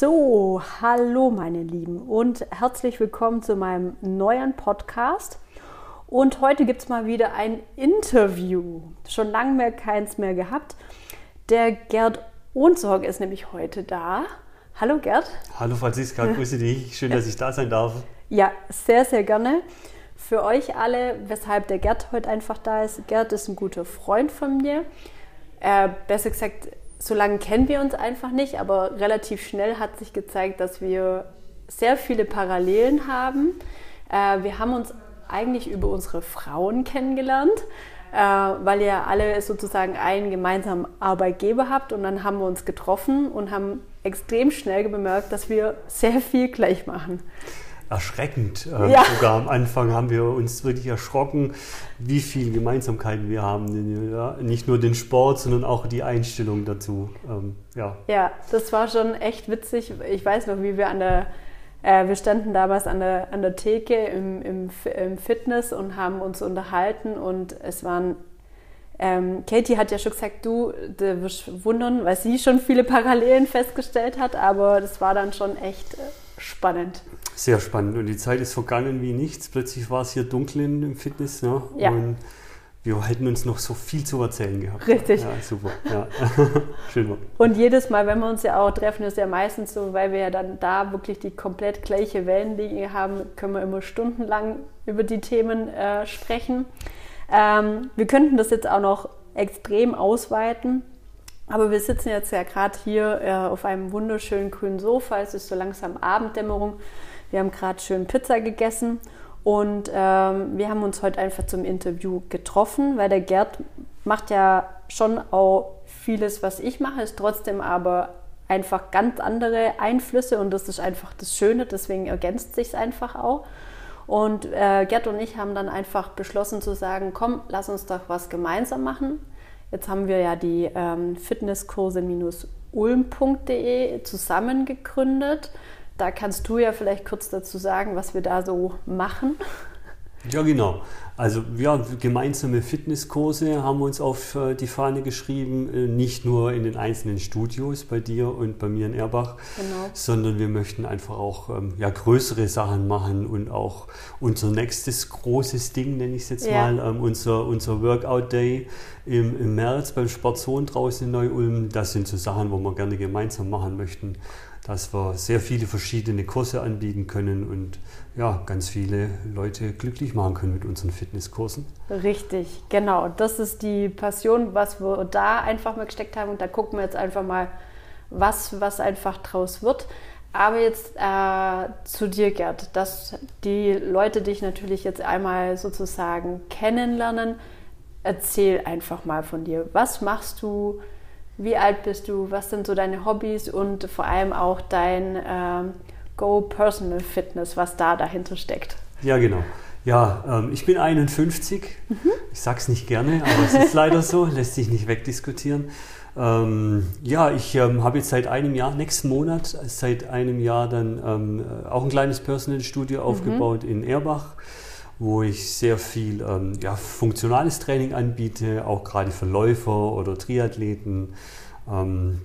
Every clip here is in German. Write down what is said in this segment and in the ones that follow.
So, hallo meine Lieben und herzlich willkommen zu meinem neuen Podcast. Und heute gibt es mal wieder ein Interview. Schon lange mehr keins mehr gehabt. Der Gerd Ohnsorg ist nämlich heute da. Hallo Gerd. Hallo Franziska, grüße dich. Schön, dass ich da sein darf. Ja, sehr, sehr gerne. Für euch alle, weshalb der Gerd heute einfach da ist. Gerd ist ein guter Freund von mir. Äh, besser gesagt, so lange kennen wir uns einfach nicht, aber relativ schnell hat sich gezeigt, dass wir sehr viele Parallelen haben. Äh, wir haben uns eigentlich über unsere Frauen kennengelernt, äh, weil ihr alle sozusagen einen gemeinsamen Arbeitgeber habt und dann haben wir uns getroffen und haben extrem schnell bemerkt, dass wir sehr viel gleich machen erschreckend. Ähm, ja. Sogar am Anfang haben wir uns wirklich erschrocken, wie viele Gemeinsamkeiten wir haben. Ja, nicht nur den Sport, sondern auch die Einstellung dazu. Ähm, ja. ja, das war schon echt witzig. Ich weiß noch, wie wir an der, äh, wir standen damals an der, an der Theke im, im, im Fitness und haben uns unterhalten und es waren ähm, Katie hat ja schon gesagt, du, du wirst wundern, weil sie schon viele Parallelen festgestellt hat, aber das war dann schon echt äh, spannend. Sehr spannend. Und die Zeit ist vergangen wie nichts. Plötzlich war es hier dunkel im Fitness. Ne? Ja. Und wir hätten uns noch so viel zu erzählen gehabt. Richtig. Ja, super. Ja. Schön. Und jedes Mal, wenn wir uns ja auch treffen, ist ja meistens so, weil wir ja dann da wirklich die komplett gleiche Wellenlinie haben, können wir immer stundenlang über die Themen äh, sprechen. Ähm, wir könnten das jetzt auch noch extrem ausweiten. Aber wir sitzen jetzt ja gerade hier äh, auf einem wunderschönen grünen Sofa. Es ist so langsam Abenddämmerung. Wir haben gerade schön Pizza gegessen und ähm, wir haben uns heute einfach zum Interview getroffen, weil der Gerd macht ja schon auch vieles, was ich mache, ist trotzdem aber einfach ganz andere Einflüsse und das ist einfach das Schöne, deswegen ergänzt sich es einfach auch. Und äh, Gerd und ich haben dann einfach beschlossen zu sagen, komm, lass uns doch was gemeinsam machen. Jetzt haben wir ja die ähm, Fitnesskurse-ulm.de zusammen gegründet. Da kannst du ja vielleicht kurz dazu sagen, was wir da so machen. Ja, genau. Also ja, gemeinsame Fitnesskurse haben wir uns auf äh, die Fahne geschrieben, äh, nicht nur in den einzelnen Studios bei dir und bei mir in Erbach, genau. sondern wir möchten einfach auch ähm, ja, größere Sachen machen und auch unser nächstes großes Ding, nenne ich es jetzt ja. mal, ähm, unser, unser Workout Day im, im März beim Sportzone draußen in Neu-Ulm. Das sind so Sachen, wo wir gerne gemeinsam machen möchten dass wir sehr viele verschiedene Kurse anbieten können und ja, ganz viele Leute glücklich machen können mit unseren Fitnesskursen. Richtig, genau. Das ist die Passion, was wir da einfach mal gesteckt haben. Und da gucken wir jetzt einfach mal, was, was einfach draus wird. Aber jetzt äh, zu dir, Gerd, dass die Leute dich natürlich jetzt einmal sozusagen kennenlernen. Erzähl einfach mal von dir. Was machst du? Wie alt bist du? Was sind so deine Hobbys und vor allem auch dein ähm, Go Personal Fitness, was da dahinter steckt? Ja, genau. Ja, ähm, ich bin 51. Mhm. Ich sag's nicht gerne, aber es ist leider so, lässt sich nicht wegdiskutieren. Ähm, ja, ich ähm, habe jetzt seit einem Jahr, nächsten Monat, seit einem Jahr dann ähm, auch ein kleines Personal Studio mhm. aufgebaut in Erbach wo ich sehr viel ähm, ja, funktionales Training anbiete, auch gerade für Läufer oder Triathleten. Ähm,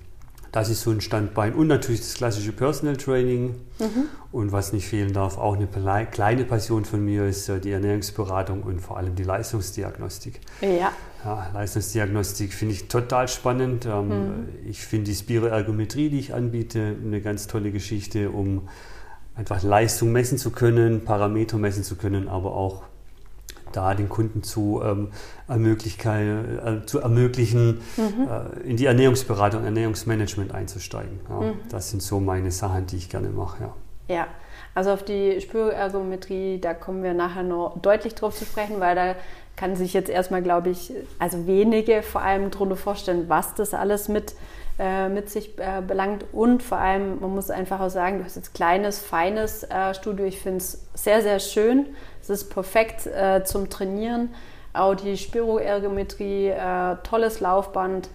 das ist so ein Standbein. Und natürlich das klassische Personal Training. Mhm. Und was nicht fehlen darf, auch eine kleine Passion von mir ist äh, die Ernährungsberatung und vor allem die Leistungsdiagnostik. Ja. ja Leistungsdiagnostik finde ich total spannend. Ähm, mhm. Ich finde die Spiroergometrie, die ich anbiete, eine ganz tolle Geschichte, um einfach Leistung messen zu können, Parameter messen zu können, aber auch da den Kunden zu, ähm, äh, zu ermöglichen, mhm. äh, in die Ernährungsberatung, Ernährungsmanagement einzusteigen. Ja, mhm. Das sind so meine Sachen, die ich gerne mache. Ja. ja. Also auf die Spürergometrie, da kommen wir nachher noch deutlich drauf zu sprechen, weil da kann sich jetzt erstmal, glaube ich, also wenige vor allem darunter vorstellen, was das alles mit äh, mit sich äh, belangt. Und vor allem, man muss einfach auch sagen, du hast jetzt kleines, feines äh, Studio. Ich finde es sehr, sehr schön. Es ist perfekt äh, zum Trainieren. Auch die Spiroergometrie, äh, tolles Laufband,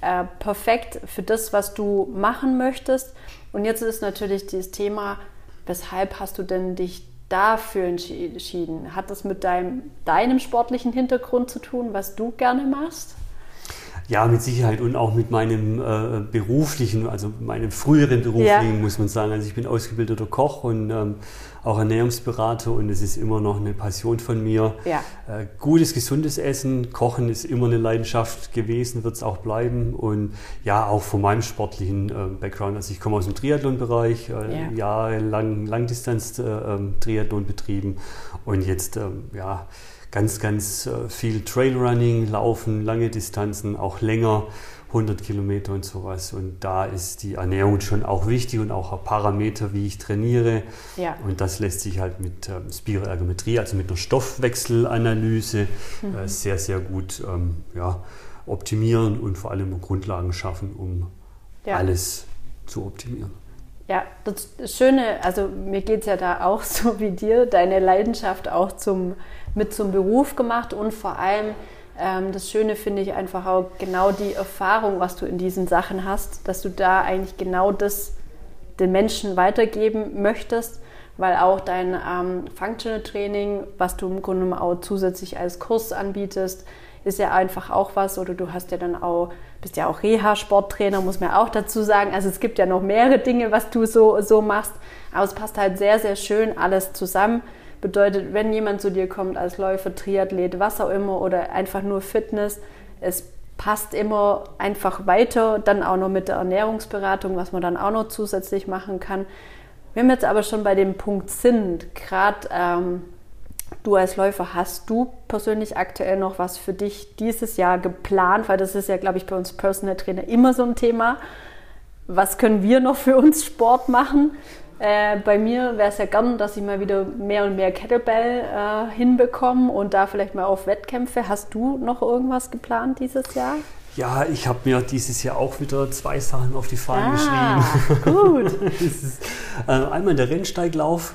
äh, perfekt für das, was du machen möchtest. Und jetzt ist natürlich das Thema, weshalb hast du denn dich dafür entschieden? Hat das mit deinem, deinem sportlichen Hintergrund zu tun, was du gerne machst? Ja, mit Sicherheit und auch mit meinem äh, beruflichen, also meinem früheren beruflichen, ja. muss man sagen. Also ich bin ausgebildeter Koch und ähm, auch Ernährungsberater und es ist immer noch eine Passion von mir. Ja. Äh, gutes, gesundes Essen, Kochen ist immer eine Leidenschaft gewesen, wird es auch bleiben und ja, auch von meinem sportlichen äh, Background. Also ich komme aus dem Triathlon-Bereich, äh, ja. jahrelang Langdistanz-Triathlon äh, betrieben und jetzt, ähm, ja, ganz, ganz äh, viel Trailrunning, Laufen, lange Distanzen, auch länger, 100 Kilometer und sowas. Und da ist die Ernährung schon auch wichtig und auch ein Parameter, wie ich trainiere. Ja. Und das lässt sich halt mit ähm, Spiroergometrie, also mit einer Stoffwechselanalyse, mhm. äh, sehr, sehr gut ähm, ja, optimieren und vor allem Grundlagen schaffen, um ja. alles zu optimieren. Ja, das Schöne, also mir geht es ja da auch so wie dir, deine Leidenschaft auch zum, mit zum Beruf gemacht und vor allem ähm, das Schöne finde ich einfach auch genau die Erfahrung, was du in diesen Sachen hast, dass du da eigentlich genau das den Menschen weitergeben möchtest, weil auch dein ähm, Functional Training, was du im Grunde auch zusätzlich als Kurs anbietest, ist ja einfach auch was. Oder du hast ja dann auch, bist ja auch Reha-Sporttrainer, muss man auch dazu sagen. Also es gibt ja noch mehrere Dinge, was du so, so machst. Aber es passt halt sehr, sehr schön alles zusammen. Bedeutet, wenn jemand zu dir kommt als Läufer, Triathlet, was auch immer oder einfach nur Fitness, es passt immer einfach weiter, dann auch noch mit der Ernährungsberatung, was man dann auch noch zusätzlich machen kann. Wenn wir jetzt aber schon bei dem Punkt sind, gerade ähm, du als Läufer, hast du persönlich aktuell noch was für dich dieses Jahr geplant? Weil das ist ja, glaube ich, bei uns Personal Trainer immer so ein Thema. Was können wir noch für uns Sport machen? Äh, bei mir wäre es ja gern, dass ich mal wieder mehr und mehr Kettlebell äh, hinbekomme und da vielleicht mal auf Wettkämpfe. Hast du noch irgendwas geplant dieses Jahr? Ja, ich habe mir dieses Jahr auch wieder zwei Sachen auf die Fahnen ah, geschrieben. Gut. ist, äh, einmal der Rennsteiglauf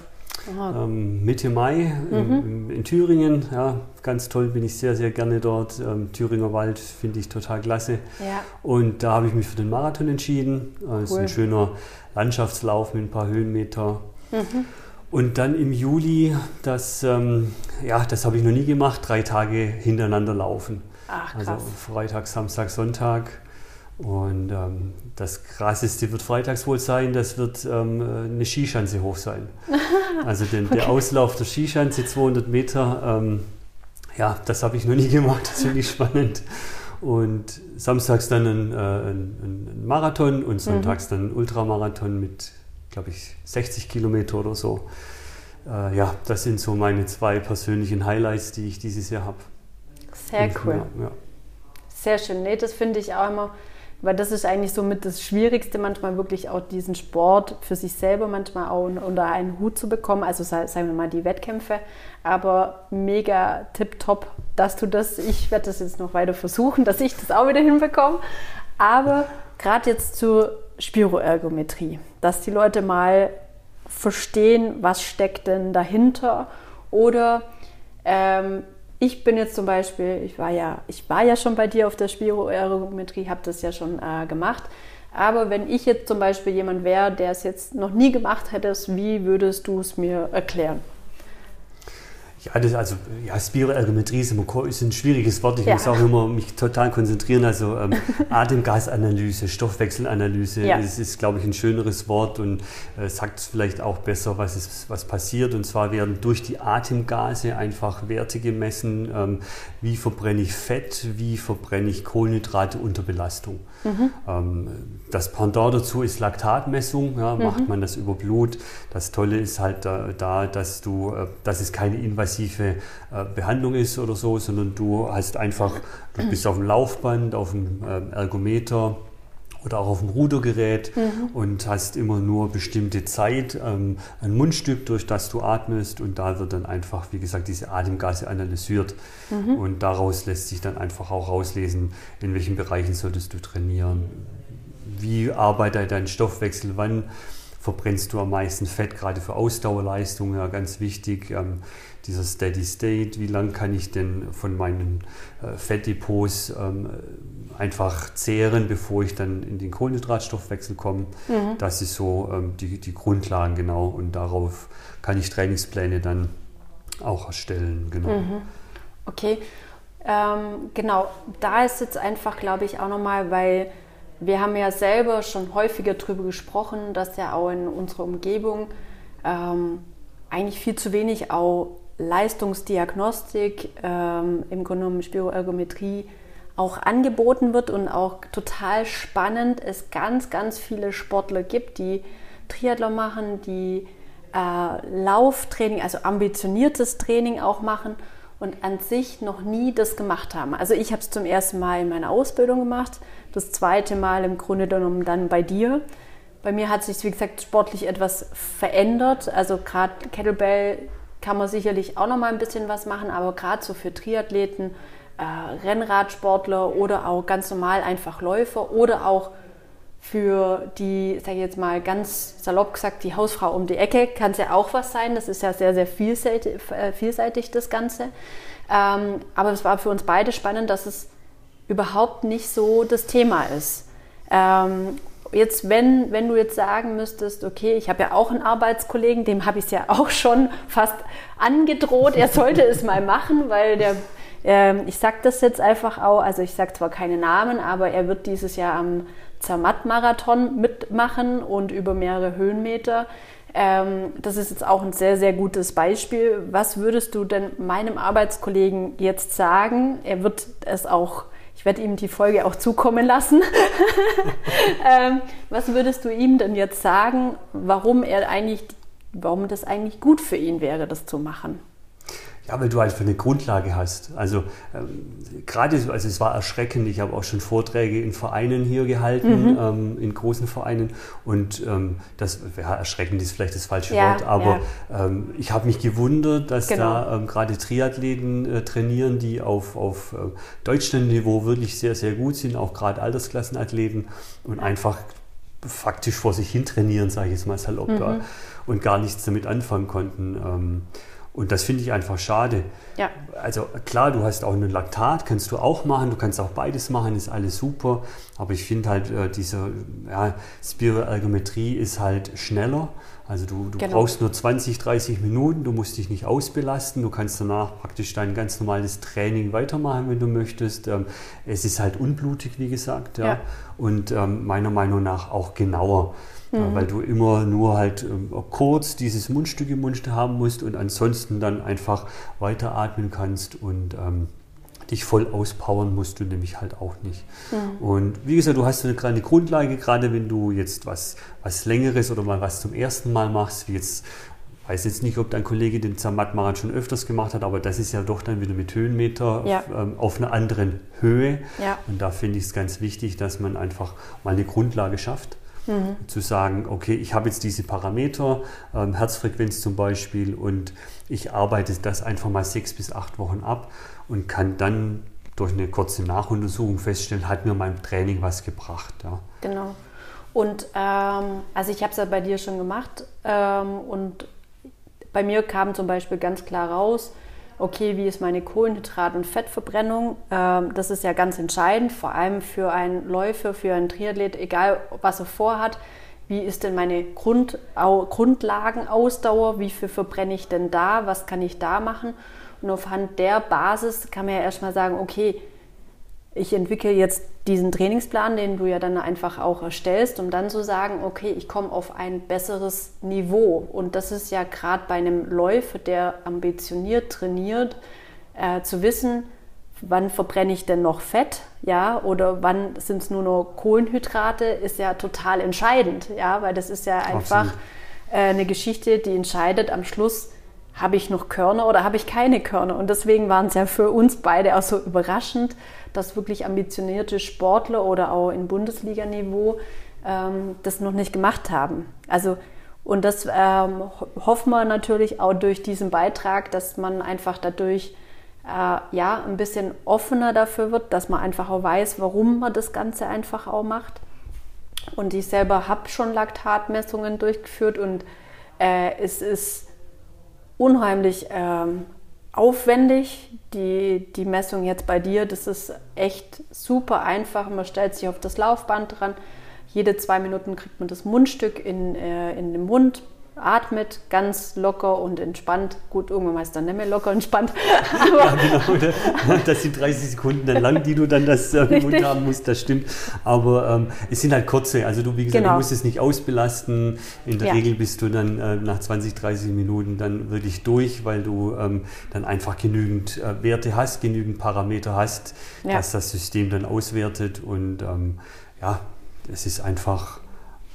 ähm, Mitte Mai mhm. in, in, Thüringen. Ja, ganz toll, bin ich sehr, sehr gerne dort. Ähm, Thüringer Wald finde ich total klasse. Ja. Und da habe ich mich für den Marathon entschieden. Das cool. ist ein schöner Landschaftslauf mit ein paar Höhenmeter. Mhm. Und dann im Juli, das, ähm, ja, das habe ich noch nie gemacht, drei Tage hintereinander laufen. Ach, also. Also Freitag, Samstag, Sonntag. Und ähm, das krasseste wird freitags wohl sein, das wird ähm, eine Skischanze hoch sein. Also den, okay. der Auslauf der Skischanze, 200 Meter, ähm, ja, das habe ich noch nie gemacht, das finde ich spannend. Und samstags dann ein, äh, ein, ein Marathon und sonntags mhm. dann ein Ultramarathon mit, glaube ich, 60 Kilometer oder so. Äh, ja, das sind so meine zwei persönlichen Highlights, die ich dieses Jahr habe. Sehr cool. Ja. Sehr schön. Nee, das finde ich auch immer weil das ist eigentlich somit das Schwierigste, manchmal wirklich auch diesen Sport für sich selber manchmal auch unter einen Hut zu bekommen. Also sagen wir mal die Wettkämpfe. Aber mega tipptopp, dass du das, ich werde das jetzt noch weiter versuchen, dass ich das auch wieder hinbekomme. Aber gerade jetzt zur Spiroergometrie, dass die Leute mal verstehen, was steckt denn dahinter oder ähm, ich bin jetzt zum Beispiel, ich war ja, ich war ja schon bei dir auf der Spiroergometrie, habe das ja schon äh, gemacht. Aber wenn ich jetzt zum Beispiel jemand wäre, der es jetzt noch nie gemacht hätte, wie würdest du es mir erklären? Ja, das, also ja, Spiroergometrie ist, ist ein schwieriges Wort. Ich ja. muss auch immer mich total konzentrieren. Also ähm, Atemgasanalyse, Stoffwechselanalyse, ja. das ist, glaube ich, ein schöneres Wort und äh, sagt vielleicht auch besser, was, ist, was passiert. Und zwar werden durch die Atemgase einfach Werte gemessen, ähm, wie verbrenne ich Fett, wie verbrenne ich Kohlenhydrate unter Belastung. Mhm. Ähm, das Pendant dazu ist Laktatmessung. Ja, mhm. Macht man das über Blut. Das Tolle ist halt da, da dass du, äh, dass es keine invasive äh, Behandlung ist oder so, sondern du hast einfach, du bist auf dem Laufband, auf dem äh, Ergometer oder auch auf dem Rudergerät mhm. und hast immer nur bestimmte Zeit, ähm, ein Mundstück, durch das du atmest und da wird dann einfach, wie gesagt, diese Atemgase analysiert mhm. und daraus lässt sich dann einfach auch rauslesen, in welchen Bereichen solltest du trainieren, wie arbeitet dein Stoffwechsel, wann verbrennst du am meisten Fett, gerade für Ausdauerleistungen, ja, ganz wichtig. Ähm, dieser Steady State, wie lange kann ich denn von meinen äh, Fettdepots ähm, einfach zehren, bevor ich dann in den Kohlenhydratstoffwechsel komme. Mhm. Das ist so ähm, die, die Grundlagen genau und darauf kann ich Trainingspläne dann auch erstellen. Genau. Mhm. Okay. Ähm, genau, da ist jetzt einfach, glaube ich, auch nochmal, weil wir haben ja selber schon häufiger darüber gesprochen, dass ja auch in unserer Umgebung ähm, eigentlich viel zu wenig auch Leistungsdiagnostik, ähm, im Grunde genommen Spiroergometrie auch angeboten wird und auch total spannend es ganz, ganz viele Sportler gibt, die Triathlon machen, die äh, Lauftraining, also ambitioniertes Training auch machen und an sich noch nie das gemacht haben. Also ich habe es zum ersten Mal in meiner Ausbildung gemacht, das zweite Mal im Grunde genommen dann bei dir. Bei mir hat sich, wie gesagt, sportlich etwas verändert. Also gerade Kettlebell kann man sicherlich auch noch mal ein bisschen was machen, aber gerade so für Triathleten, äh, Rennradsportler oder auch ganz normal einfach Läufer oder auch für die, sage ich jetzt mal ganz salopp gesagt, die Hausfrau um die Ecke kann es ja auch was sein. Das ist ja sehr, sehr vielseitig, äh, vielseitig das Ganze. Ähm, aber es war für uns beide spannend, dass es überhaupt nicht so das Thema ist. Ähm, jetzt, wenn, wenn du jetzt sagen müsstest, okay, ich habe ja auch einen Arbeitskollegen, dem habe ich es ja auch schon fast angedroht, er sollte es mal machen, weil der, äh, ich sage das jetzt einfach auch, also ich sage zwar keine Namen, aber er wird dieses Jahr am Zermatt-Marathon mitmachen und über mehrere Höhenmeter. Ähm, das ist jetzt auch ein sehr, sehr gutes Beispiel. Was würdest du denn meinem Arbeitskollegen jetzt sagen? Er wird es auch ich werde ihm die Folge auch zukommen lassen. ähm, was würdest du ihm denn jetzt sagen, warum er eigentlich, warum das eigentlich gut für ihn wäre, das zu machen? Ja, weil du einfach eine Grundlage hast. Also ähm, gerade, also es war erschreckend. Ich habe auch schon Vorträge in Vereinen hier gehalten, mhm. ähm, in großen Vereinen. Und ähm, das, ja, erschreckend ist vielleicht das falsche ja, Wort, aber ja. Ähm, ich habe mich gewundert, dass genau. da ähm, gerade Triathleten äh, trainieren, die auf, auf äh, Deutschlandniveau wirklich sehr, sehr gut sind, auch gerade Altersklassenathleten und einfach faktisch vor sich hin trainieren, sage ich jetzt mal salopp, mhm. und gar nichts damit anfangen konnten. Und das finde ich einfach schade. Ja. Also klar, du hast auch ein Laktat, kannst du auch machen, du kannst auch beides machen, ist alles super. Aber ich finde halt, äh, diese ja, Spiroergometrie ist halt schneller. Also du, du genau. brauchst nur 20, 30 Minuten, du musst dich nicht ausbelasten, du kannst danach praktisch dein ganz normales Training weitermachen, wenn du möchtest. Ähm, es ist halt unblutig, wie gesagt, ja. ja. und ähm, meiner Meinung nach auch genauer mhm. weil du immer nur halt ähm, kurz dieses Mundstück im Mund haben musst und ansonsten dann einfach weiteratmen kannst und dich voll auspowern musst du nämlich halt auch nicht. Mhm. Und wie gesagt, du hast eine kleine Grundlage, gerade wenn du jetzt was, was Längeres oder mal was zum ersten Mal machst, wie jetzt weiß jetzt nicht, ob dein Kollege den Zermatt-Marathon schon öfters gemacht hat, aber das ist ja doch dann wieder mit Höhenmeter ja. auf, ähm, auf, einer anderen Höhe. Ja. Und da finde ich es ganz wichtig, dass man einfach mal eine Grundlage schafft. Mhm. Zu sagen, okay, ich habe jetzt diese Parameter, ähm, Herzfrequenz zum Beispiel, und ich arbeite das einfach mal sechs bis acht Wochen ab und kann dann durch eine kurze Nachuntersuchung feststellen, hat mir mein Training was gebracht. Ja. Genau. Und ähm, also ich habe es ja bei dir schon gemacht ähm, und bei mir kam zum Beispiel ganz klar raus, okay, wie ist meine Kohlenhydrat- und Fettverbrennung? Ähm, das ist ja ganz entscheidend, vor allem für einen Läufer, für einen Triathlet, egal was er vorhat. Wie ist denn meine Grund, Grundlagenausdauer? Wie viel verbrenne ich denn da? Was kann ich da machen? Und aufhand der Basis kann man ja erstmal sagen, okay, ich entwickle jetzt diesen Trainingsplan, den du ja dann einfach auch erstellst, um dann zu sagen, okay, ich komme auf ein besseres Niveau. Und das ist ja gerade bei einem Läufer, der ambitioniert trainiert, äh, zu wissen, wann verbrenne ich denn noch Fett, ja, oder wann sind es nur noch Kohlenhydrate, ist ja total entscheidend, ja, weil das ist ja einfach äh, eine Geschichte, die entscheidet am Schluss, habe ich noch Körner oder habe ich keine Körner? Und deswegen waren es ja für uns beide auch so überraschend, dass wirklich ambitionierte Sportler oder auch in Bundesliganiveau ähm, das noch nicht gemacht haben. Also und das ähm, hoffen wir natürlich auch durch diesen Beitrag, dass man einfach dadurch äh, ja ein bisschen offener dafür wird, dass man einfach auch weiß, warum man das Ganze einfach auch macht. Und ich selber habe schon Laktatmessungen durchgeführt und äh, es ist unheimlich ähm, aufwendig. Die, die Messung jetzt bei dir, das ist echt super einfach. Man stellt sich auf das Laufband dran. Jede zwei Minuten kriegt man das Mundstück in, äh, in den Mund, atmet ganz locker und entspannt. Gut, irgendwann ist dann nicht mehr locker entspannt. Aber ja, genau. Ne? Das sind 30 Sekunden dann lang, die du dann das äh, im Mund haben musst, das stimmt. Aber ähm, es sind halt kurze. Also du, wie gesagt, genau. du musst es nicht ausbelasten. In der ja. Regel bist du dann äh, nach 20, 30 Minuten dann wirklich durch, weil du ähm, dann einfach genügend äh, Werte hast, genügend Parameter hast, ja. dass das System dann auswertet und ähm, ja, es ist einfach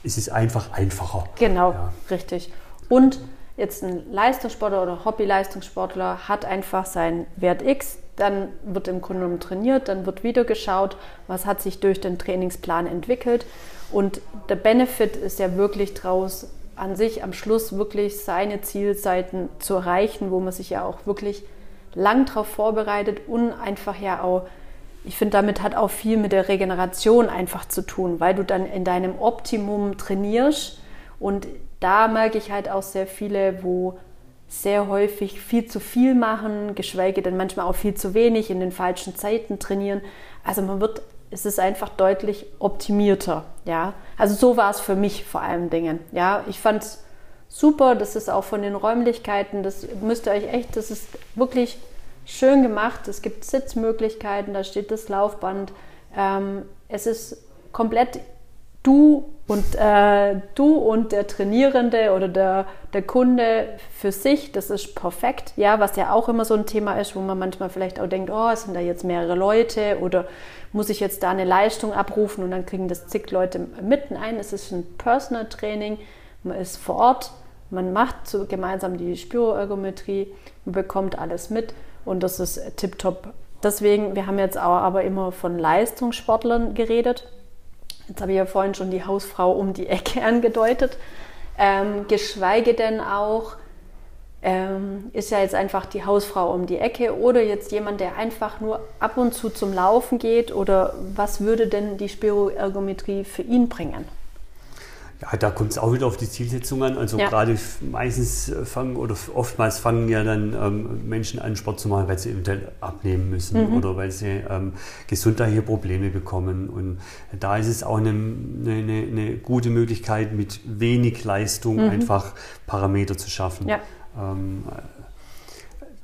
es ist einfach einfacher. Genau, ja. richtig. Und jetzt ein Leistungssportler oder Hobby-Leistungssportler hat einfach seinen Wert X, dann wird im Grunde genommen trainiert, dann wird wieder geschaut, was hat sich durch den Trainingsplan entwickelt. Und der Benefit ist ja wirklich draus, an sich am Schluss wirklich seine Zielseiten zu erreichen, wo man sich ja auch wirklich lang darauf vorbereitet und einfach ja auch ich finde, damit hat auch viel mit der Regeneration einfach zu tun, weil du dann in deinem Optimum trainierst. Und da merke ich halt auch sehr viele, wo sehr häufig viel zu viel machen, geschweige denn manchmal auch viel zu wenig in den falschen Zeiten trainieren. Also man wird, es ist einfach deutlich optimierter. Ja, also so war es für mich vor allen Dingen. Ja, ich fand es super. Das ist auch von den Räumlichkeiten. Das müsst ihr euch echt, das ist wirklich schön gemacht. Es gibt Sitzmöglichkeiten, da steht das Laufband. Ähm, es ist komplett du und äh, du und der Trainierende oder der, der Kunde für sich, das ist perfekt. Ja, was ja auch immer so ein Thema ist, wo man manchmal vielleicht auch denkt, oh, sind da jetzt mehrere Leute oder muss ich jetzt da eine Leistung abrufen und dann kriegen das zig Leute mitten ein. Es ist ein Personal Training, man ist vor Ort, man macht so gemeinsam die Spiroergometrie, man bekommt alles mit und das ist tipptopp. Deswegen, wir haben jetzt auch aber immer von Leistungssportlern geredet. Jetzt habe ich ja vorhin schon die Hausfrau um die Ecke angedeutet. Ähm, geschweige denn auch, ähm, ist ja jetzt einfach die Hausfrau um die Ecke oder jetzt jemand, der einfach nur ab und zu zum Laufen geht oder was würde denn die Spiroergometrie für ihn bringen? Ja, da kommt es auch wieder auf die Zielsetzung an. Also ja. gerade meistens fangen oder oftmals fangen ja dann ähm, Menschen an, Sport zu machen, weil sie eventuell abnehmen müssen mhm. oder weil sie ähm, gesundheitliche Probleme bekommen. Und da ist es auch eine, eine, eine gute Möglichkeit, mit wenig Leistung mhm. einfach Parameter zu schaffen. Ja. Ähm,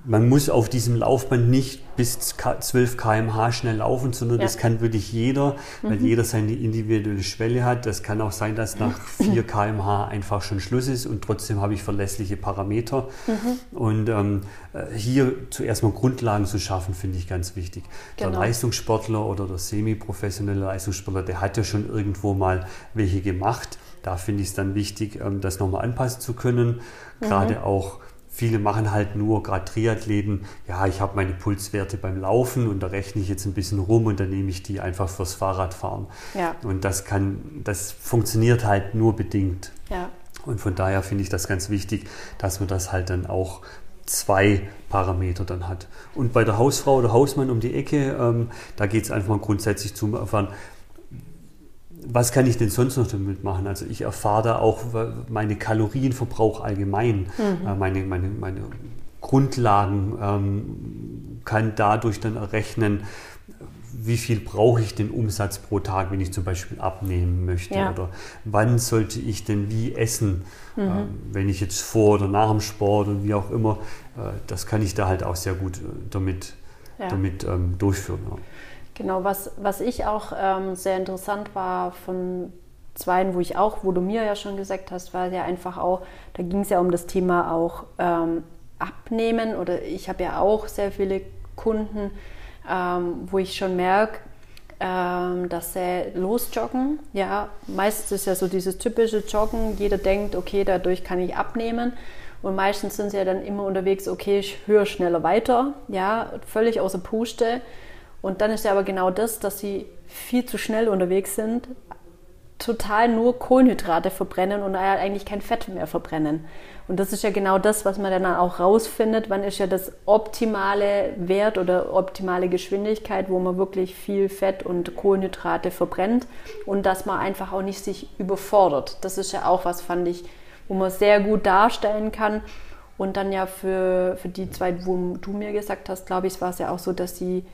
man muss auf diesem Laufband nicht bis 12 km/h schnell laufen, sondern ja. das kann wirklich jeder, weil mhm. jeder seine individuelle Schwelle hat. Das kann auch sein, dass nach 4 km/h einfach schon Schluss ist und trotzdem habe ich verlässliche Parameter. Mhm. Und ähm, äh, hier zuerst mal Grundlagen zu schaffen, finde ich ganz wichtig. Genau. Der Leistungssportler oder der semi-professionelle Leistungssportler, der hat ja schon irgendwo mal welche gemacht. Da finde ich es dann wichtig, ähm, das nochmal anpassen zu können. Mhm. Gerade mhm. auch Viele machen halt nur, gerade Triathleten, ja, ich habe meine Pulswerte beim Laufen und da rechne ich jetzt ein bisschen rum und dann nehme ich die einfach fürs Fahrradfahren. Ja. Und das kann, das funktioniert halt nur bedingt. Ja. Und von daher finde ich das ganz wichtig, dass man das halt dann auch zwei Parameter dann hat. Und bei der Hausfrau oder Hausmann um die Ecke, ähm, da geht es einfach mal grundsätzlich zum Erfahren, was kann ich denn sonst noch damit machen? Also ich erfahre da auch meine Kalorienverbrauch allgemein, mhm. Äh, meine, meine, meine Grundlagen, ähm, kann dadurch dann errechnen, wie viel brauche ich denn Umsatz pro Tag, wenn ich zum Beispiel abnehmen möchte? Ja. Oder wann sollte ich denn wie essen, mhm. äh, wenn ich jetzt vor oder nach dem Sport und wie auch immer. Äh, das kann ich da halt auch sehr gut äh, damit, ja. damit ähm, durchführen. Ja. Genau, was, was ich auch ähm, sehr interessant war von zweien, wo ich auch, wo du mir ja schon gesagt hast, war ja einfach auch, da ging es ja um das Thema auch ähm, Abnehmen oder ich habe ja auch sehr viele Kunden, ähm, wo ich schon merke, ähm, dass sie losjoggen. Ja, meistens ist ja so dieses typische Joggen, jeder denkt, okay, dadurch kann ich abnehmen. Und meistens sind sie ja dann immer unterwegs, okay, ich höre schneller weiter, ja, völlig außer Puste. Und dann ist ja aber genau das, dass sie viel zu schnell unterwegs sind, total nur Kohlenhydrate verbrennen und eigentlich kein Fett mehr verbrennen. Und das ist ja genau das, was man dann auch rausfindet. Wann ist ja das optimale Wert oder optimale Geschwindigkeit, wo man wirklich viel Fett und Kohlenhydrate verbrennt und dass man einfach auch nicht sich überfordert. Das ist ja auch was, fand ich, wo man sehr gut darstellen kann. Und dann ja für, für die zwei, wo du mir gesagt hast, glaube ich, war es ja auch so, dass sie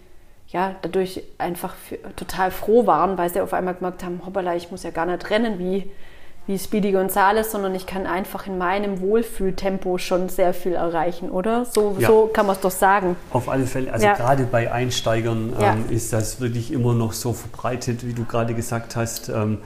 ja, dadurch einfach total froh waren, weil sie auf einmal gemerkt haben, hoppala, ich muss ja gar nicht rennen wie, wie Speedy Gonzales, sondern ich kann einfach in meinem Wohlfühltempo schon sehr viel erreichen, oder? So, ja. so kann man es doch sagen. Auf alle Fälle. Also ja. gerade bei Einsteigern ähm, ist das wirklich immer noch so verbreitet, wie du gerade gesagt hast. Ähm,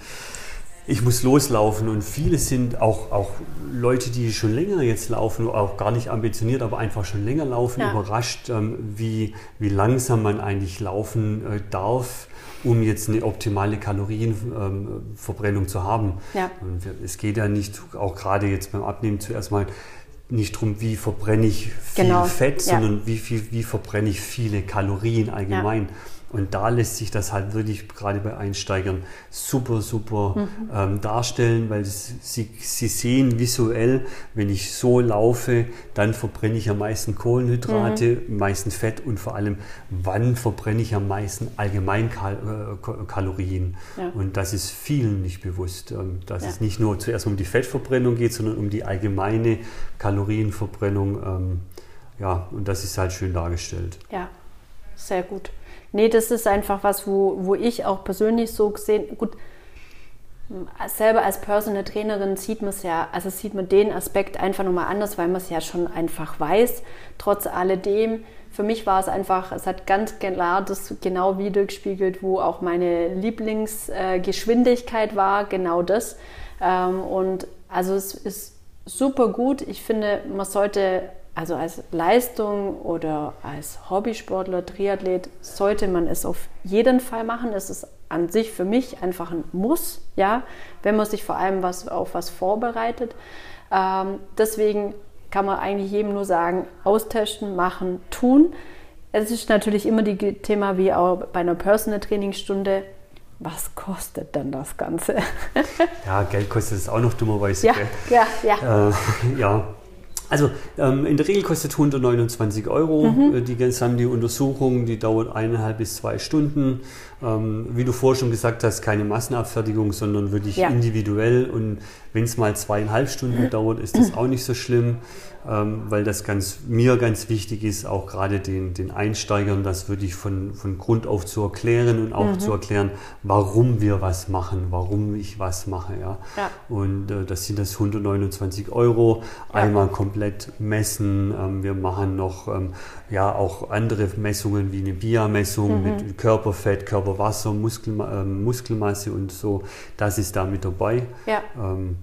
ich muss loslaufen und viele sind auch, auch Leute, die schon länger jetzt laufen, auch gar nicht ambitioniert, aber einfach schon länger laufen, ja. überrascht, ähm, wie, wie langsam man eigentlich laufen äh, darf, um jetzt eine optimale Kalorienverbrennung ähm, zu haben. Ja. Und es geht ja nicht, auch gerade jetzt beim Abnehmen zuerst mal, nicht darum, wie verbrenne ich viel genau. Fett, ja. sondern wie, viel, wie verbrenne ich viele Kalorien allgemein. Ja. Und da lässt sich das halt wirklich gerade bei Einsteigern super, super mhm. ähm, darstellen, weil sie, sie sehen visuell, wenn ich so laufe, dann verbrenne ich am meisten Kohlenhydrate, mhm. am meisten Fett und vor allem, wann verbrenne ich am meisten allgemein Kal äh, Kalorien. Ja. Und das ist vielen nicht bewusst, ähm, dass ja. es nicht nur zuerst um die Fettverbrennung geht, sondern um die allgemeine Kalorienverbrennung. Ähm, ja, und das ist halt schön dargestellt. Ja, sehr gut. Nee, das ist einfach was, wo, wo ich auch persönlich so gesehen, gut, selber als Personal Trainerin sieht man es ja, also sieht man den Aspekt einfach nochmal anders, weil man es ja schon einfach weiß. Trotz alledem, für mich war es einfach, es hat ganz klar das genau wiedergespiegelt, wo auch meine Lieblingsgeschwindigkeit war, genau das. Ähm, und also es ist super gut. Ich finde, man sollte also als Leistung oder als Hobbysportler, Triathlet sollte man es auf jeden Fall machen. Es ist an sich für mich einfach ein Muss, ja, wenn man sich vor allem was, auf was vorbereitet. Ähm, deswegen kann man eigentlich jedem nur sagen, austesten, machen, tun. Es ist natürlich immer die Thema wie auch bei einer Personal Trainingsstunde. Was kostet denn das Ganze? ja, Geld kostet es auch noch dummerweise. Ja, ja, ja. Äh, ja, also ähm, in der Regel kostet 129 Euro mhm. Äh, die gesamte Untersuchung, die dauert eineinhalb bis zwei Stunden. Ähm, wie du vorher schon gesagt hast, keine Massenabfertigung, sondern wirklich ja. individuell. Und wenn es mal zweieinhalb Stunden dauert, ist das auch nicht so schlimm ähm, weil das ganz, mir ganz wichtig ist, auch gerade den, den Einsteigern das wirklich von, von Grund auf zu erklären und auch mhm. zu erklären, warum wir was machen, warum ich was mache. Ja? ja. Und äh, das sind das 129 Euro, ja. einmal komplett messen. Ähm, wir machen noch ähm, ja, auch andere Messungen wie eine BIA-Messung mhm. mit Körperfett, Körperwasser, Muskel, äh, Muskelmasse und so. Das ist da mit dabei. Ja. Ähm,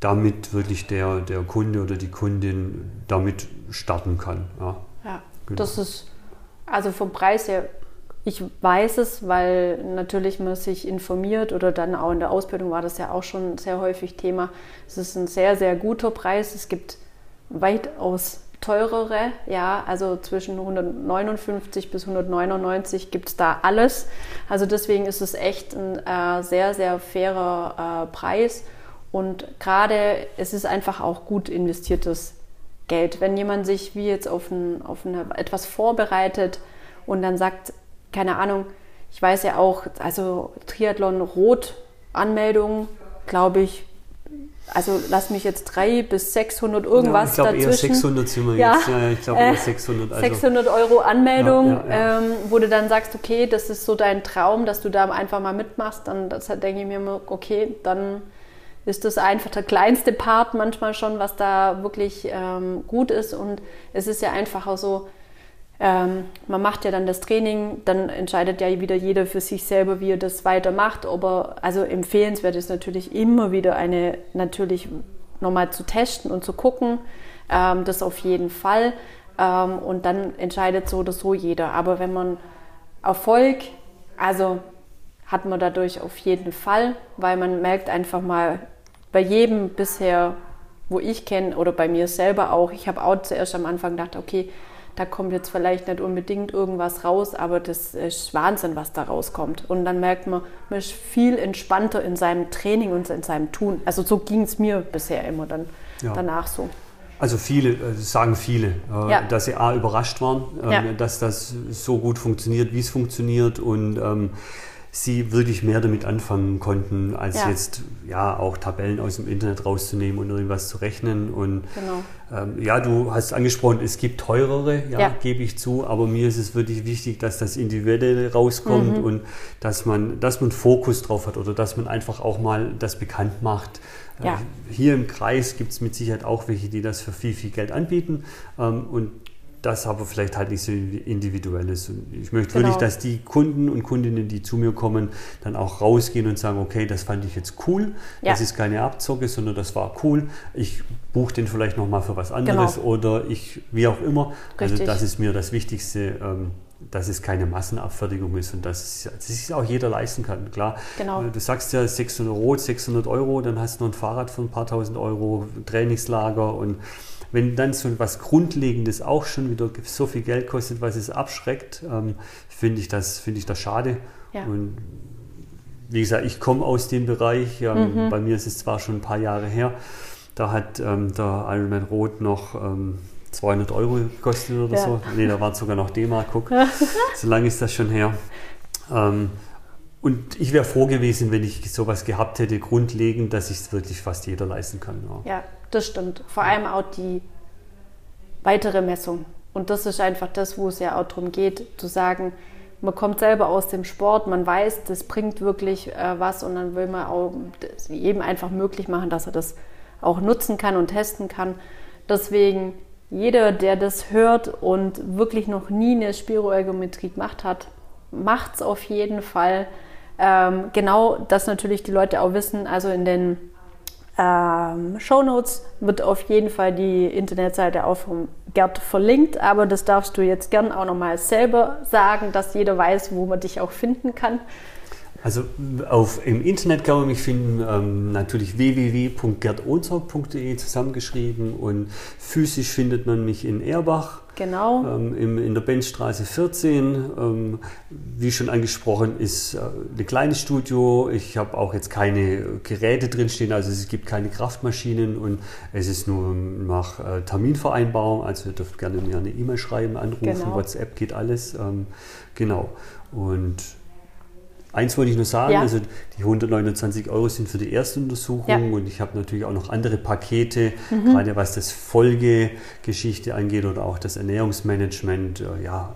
damit wirklich der, der Kunde oder die Kundin damit starten kann. Ja, ja genau. das ist also vom Preis her, ich weiß es, weil natürlich man sich informiert oder dann auch in der Ausbildung war das ja auch schon sehr häufig Thema. Es ist ein sehr, sehr guter Preis. Es gibt weitaus teurere, ja, also zwischen 159 bis 199 gibt es da alles. Also deswegen ist es echt ein äh, sehr, sehr fairer äh, Preis. Und gerade es ist einfach auch gut investiertes Geld. Wenn jemand sich wie jetzt auf, ein, auf eine, etwas vorbereitet und dann sagt, keine Ahnung, ich weiß ja auch, also Triathlon Rot Anmeldung, glaube ich, also lass mich jetzt drei bis 600 irgendwas ja, ich glaube eher 600 sind wir ja. jetzt. Ja, ich glaube eher 600. Also. 600 Euro Anmeldung, ja, ähm, wo du dann sagst, okay, das ist so dein Traum, dass du da einfach mal mitmachst, dann das denke ich mir immer, okay, dann ist das einfach der kleinste Part manchmal schon, was da wirklich ähm, gut ist. Und es ist ja einfach auch so, ähm, man macht ja dann das Training, dann entscheidet ja wieder jeder für sich selber, wie er das weitermacht. Aber also empfehlenswert ist natürlich immer wieder eine, natürlich nochmal zu testen und zu gucken. Ähm, das auf jeden Fall. Ähm, und dann entscheidet so oder so jeder. Aber wenn man Erfolg, also hat man dadurch auf jeden Fall, weil man merkt einfach mal, bei jedem bisher, wo ich kenne oder bei mir selber auch, ich habe auch zuerst am Anfang gedacht, okay, da kommt jetzt vielleicht nicht unbedingt irgendwas raus, aber das ist Wahnsinn, was da rauskommt. Und dann merkt man, man ist viel entspannter in seinem Training und in seinem Tun. Also so ging es mir bisher immer dann ja. danach so. Also viele, äh, sagen viele, äh, ja. dass sie A überrascht waren, ähm, ja. dass das so gut funktioniert, wie es funktioniert und ähm, sie wirklich mehr damit anfangen konnten, als ja. jetzt ja auch Tabellen aus dem Internet rauszunehmen und irgendwas zu rechnen. Und genau. ähm, ja, du hast angesprochen, es gibt teurere, ja, ja, gebe ich zu, aber mir ist es wirklich wichtig, dass das Individuelle rauskommt mhm. und dass man, dass man Fokus drauf hat oder dass man einfach auch mal das bekannt macht. Ja. Äh, hier im Kreis gibt es mit Sicherheit auch welche, die das für viel, viel Geld anbieten. Ähm, und das aber vielleicht halt nicht so individuell ist. Ich möchte genau. wirklich, dass die Kunden und Kundinnen, die zu mir kommen, dann auch rausgehen und sagen, okay, das fand ich jetzt cool, ja. das ist keine Abzocke, sondern das war cool. Ich buche den vielleicht nochmal für was anderes genau. oder ich, wie auch immer. Also Richtig. Also das ist mir das Wichtigste, ähm, dass es keine Massenabfertigung ist und dass es sich auch jeder leisten kann. Klar, genau. du sagst ja 600 Rot, 600 Euro, dann hast du noch ein Fahrrad für ein paar tausend Euro, Trainingslager und wenn dann so etwas Grundlegendes auch schon wieder so viel Geld kostet, was es abschreckt, ähm, finde ich, das, find ich das schade. Ja. Und wie gesagt, ich komme aus dem Bereich. Ähm, mhm. Bei mir ist es zwar schon ein paar Jahre her, da hat ähm, der Ironman Rot noch 200 ähm, Euro gekostet oder ja. so. Nee, da war sogar noch D-Mark, guck. so lange ist das schon her. Ähm, und ich wäre froh gewesen, wenn ich sowas gehabt hätte, grundlegend, dass ich es wirklich fast jeder leisten kann. Ja. ja, das stimmt. Vor allem auch die weitere Messung. Und das ist einfach das, wo es ja auch darum geht, zu sagen, man kommt selber aus dem Sport, man weiß, das bringt wirklich äh, was und dann will man auch jedem einfach möglich machen, dass er das auch nutzen kann und testen kann. Deswegen, jeder, der das hört und wirklich noch nie eine Spiroergometrie gemacht hat, macht es auf jeden Fall. Ähm, genau, dass natürlich die Leute auch wissen, also in den ähm, Show Notes wird auf jeden Fall die Internetseite auch vom Gerd verlinkt, aber das darfst du jetzt gern auch nochmal selber sagen, dass jeder weiß, wo man dich auch finden kann. Also auf, im Internet kann man mich finden, ähm, natürlich www.gerdohnsorg.de zusammengeschrieben und physisch findet man mich in Erbach Genau. Ähm, im, in der Benzstraße 14. Ähm, wie schon angesprochen, ist äh, ein kleines Studio. Ich habe auch jetzt keine Geräte drinstehen, also es gibt keine Kraftmaschinen und es ist nur nach äh, Terminvereinbarung. Also ihr dürft gerne mir eine E-Mail schreiben, anrufen, genau. WhatsApp geht alles. Ähm, genau. Und Eins wollte ich nur sagen, ja. also die 129 Euro sind für die erste Untersuchung ja. und ich habe natürlich auch noch andere Pakete, mhm. gerade was das Folgegeschichte angeht oder auch das Ernährungsmanagement. Äh, ja,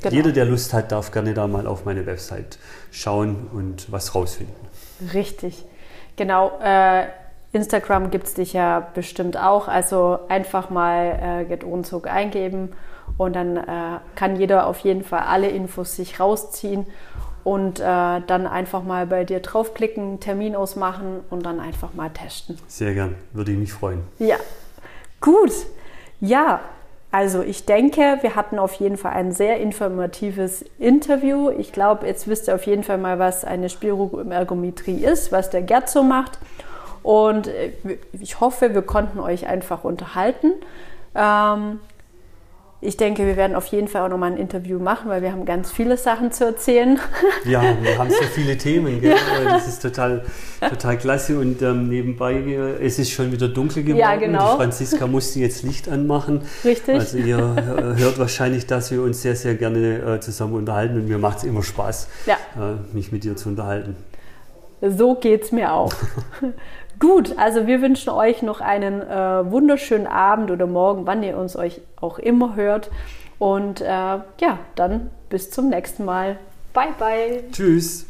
genau. jeder, der Lust hat, darf gerne da mal auf meine Website schauen und was rausfinden. Richtig, genau. Äh, Instagram gibt es dich ja bestimmt auch, also einfach mal äh, Get Unzug eingeben und dann äh, kann jeder auf jeden Fall alle Infos sich rausziehen und äh, dann einfach mal bei dir draufklicken, Termin ausmachen und dann einfach mal testen. Sehr gern, würde ich mich freuen. Ja, gut. Ja, also ich denke, wir hatten auf jeden Fall ein sehr informatives Interview. Ich glaube, jetzt wisst ihr auf jeden Fall mal, was eine Spiroergometrie ist, was der Gerd so macht. Und äh, ich hoffe, wir konnten euch einfach unterhalten. Ähm, ich denke, wir werden auf jeden Fall auch nochmal ein Interview machen, weil wir haben ganz viele Sachen zu erzählen. Ja, wir haben so viele Themen. Gell? Ja. Das ist total, total klasse. Und ähm, nebenbei, äh, es ist schon wieder dunkel geworden. Ja, genau. Die Franziska musste jetzt Licht anmachen. Richtig. Also ihr äh, hört wahrscheinlich, dass wir uns sehr, sehr gerne äh, zusammen unterhalten. Und mir macht es immer Spaß, ja. äh, mich mit dir zu unterhalten. So geht es mir auch. Gut, also wir wünschen euch noch einen äh, wunderschönen Abend oder Morgen, wann ihr uns euch auch immer hört. Und äh, ja, dann bis zum nächsten Mal. Bye, bye. Tschüss.